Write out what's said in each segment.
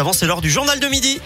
Avant, c'est l'heure du journal de midi.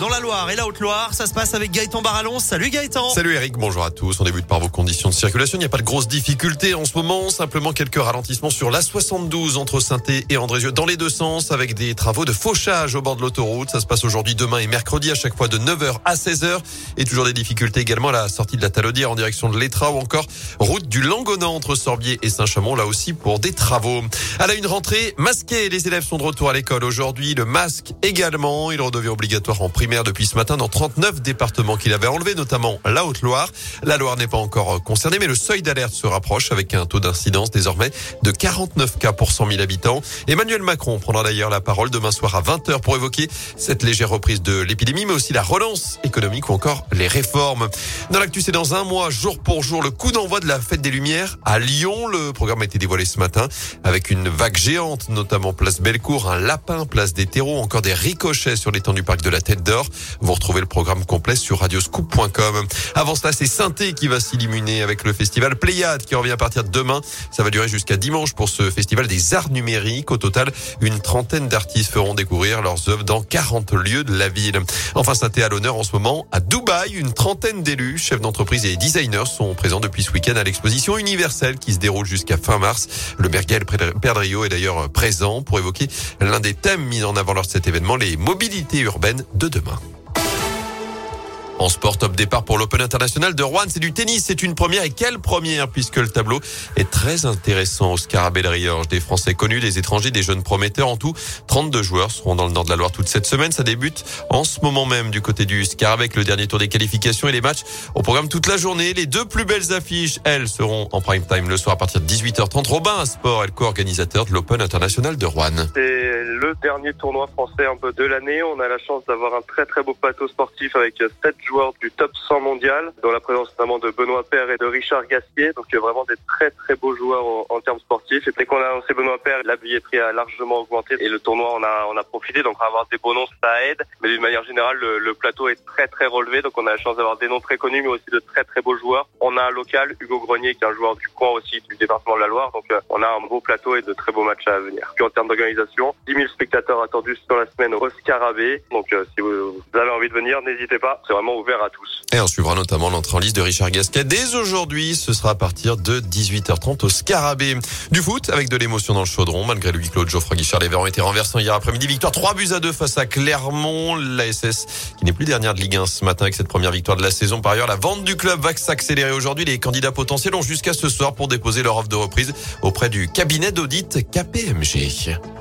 Dans la Loire et la Haute-Loire, ça se passe avec Gaëtan Barallon. Salut Gaëtan. Salut Eric, bonjour à tous. On débute par vos conditions de circulation. Il n'y a pas de grosses difficultés en ce moment, simplement quelques ralentissements sur la 72 entre saint et Andrézieux dans les deux sens avec des travaux de fauchage au bord de l'autoroute. Ça se passe aujourd'hui, demain et mercredi à chaque fois de 9h à 16h et toujours des difficultés également à la sortie de la Talaudière en direction de l'Etra ou encore route du Langonant entre Sorbier et Saint-Chamond là aussi pour des travaux. À la une rentrée masquée, les élèves sont de retour à l'école aujourd'hui. Le masque également, il redevient obligatoire en primaire depuis ce matin dans 39 départements qu'il avait enlevé, notamment la Haute-Loire. La Loire n'est pas encore concernée, mais le seuil d'alerte se rapproche avec un taux d'incidence désormais de 49 cas pour 100 000 habitants. Emmanuel Macron prendra d'ailleurs la parole demain soir à 20h pour évoquer cette légère reprise de l'épidémie, mais aussi la relance économique ou encore les réformes. Dans l'actu, c'est dans un mois, jour pour jour, le coup d'envoi de la fête des Lumières à Lyon. Le programme a été dévoilé ce matin avec une vague géante, notamment place Bellecour, un lapin, place des terreaux, encore des ricochets sur l'étang du parc de la Tête d'Or. Vous retrouvez le programme complet sur radioscoop.com. Avant cela, c'est Synthé qui va s'illuminer avec le festival Pléiade qui revient à partir de demain. Ça va durer jusqu'à dimanche pour ce festival des arts numériques. Au total, une trentaine d'artistes feront découvrir leurs œuvres dans 40 lieux de la ville. Enfin, Synthé à l'honneur en ce moment à Dubaï. Une trentaine d'élus, chefs d'entreprise et designers sont présents depuis ce week-end à l'exposition universelle qui se déroule jusqu'à fin mars. Le Bergel Perdrio est d'ailleurs présent pour évoquer l'un des thèmes mis en avant lors de cet événement, les mobilités urbaines de demain. En sport, top départ pour l'Open International de Rouen. C'est du tennis. C'est une première. Et quelle première puisque le tableau est très intéressant au Scarabée Riorge. Des Français connus, des étrangers, des jeunes prometteurs. En tout, 32 joueurs seront dans le nord de la Loire toute cette semaine. Ça débute en ce moment même du côté du Scar avec le dernier tour des qualifications et les matchs au programme toute la journée. Les deux plus belles affiches, elles, seront en prime time le soir à partir de 18h30. Robin Sport est le co-organisateur de l'Open International de Rouen. C'est le dernier tournoi français un peu de l'année. On a la chance d'avoir un très très beau plateau sportif avec 7 joueurs du top 100 mondial, dans la présence notamment de Benoît Père et de Richard Gaspier. Donc vraiment des très très beaux joueurs en, termes sportifs. Et dès qu'on a annoncé Benoît Père, la billetterie a largement augmenté et le tournoi on a on a profité. Donc avoir des beaux noms ça aide, mais d'une manière générale le, plateau est très très relevé. Donc on a la chance d'avoir des noms très connus, mais aussi de très très beaux joueurs. On a un local, Hugo Grenier, qui est un joueur du coin aussi du département de la Loire. Donc euh, on a un beau plateau et de très beaux matchs à venir. Puis en termes d'organisation, 10 000 spectateurs attendus sur la semaine au Scarabée. Donc euh, si vous avez envie de venir, n'hésitez pas. C'est vraiment à tous. Et on suivra notamment l'entrée en liste de Richard Gasquet. Dès aujourd'hui, ce sera à partir de 18h30 au Scarabée. Du foot, avec de l'émotion dans le chaudron, malgré le huis clos de Geoffroy Guichard. Les Verts ont été renversés hier après-midi. Victoire 3 buts à 2 face à Clermont. La SS, qui n'est plus dernière de Ligue 1 ce matin avec cette première victoire de la saison. Par ailleurs, la vente du club va s'accélérer aujourd'hui. Les candidats potentiels ont jusqu'à ce soir pour déposer leur offre de reprise auprès du cabinet d'audit KPMG.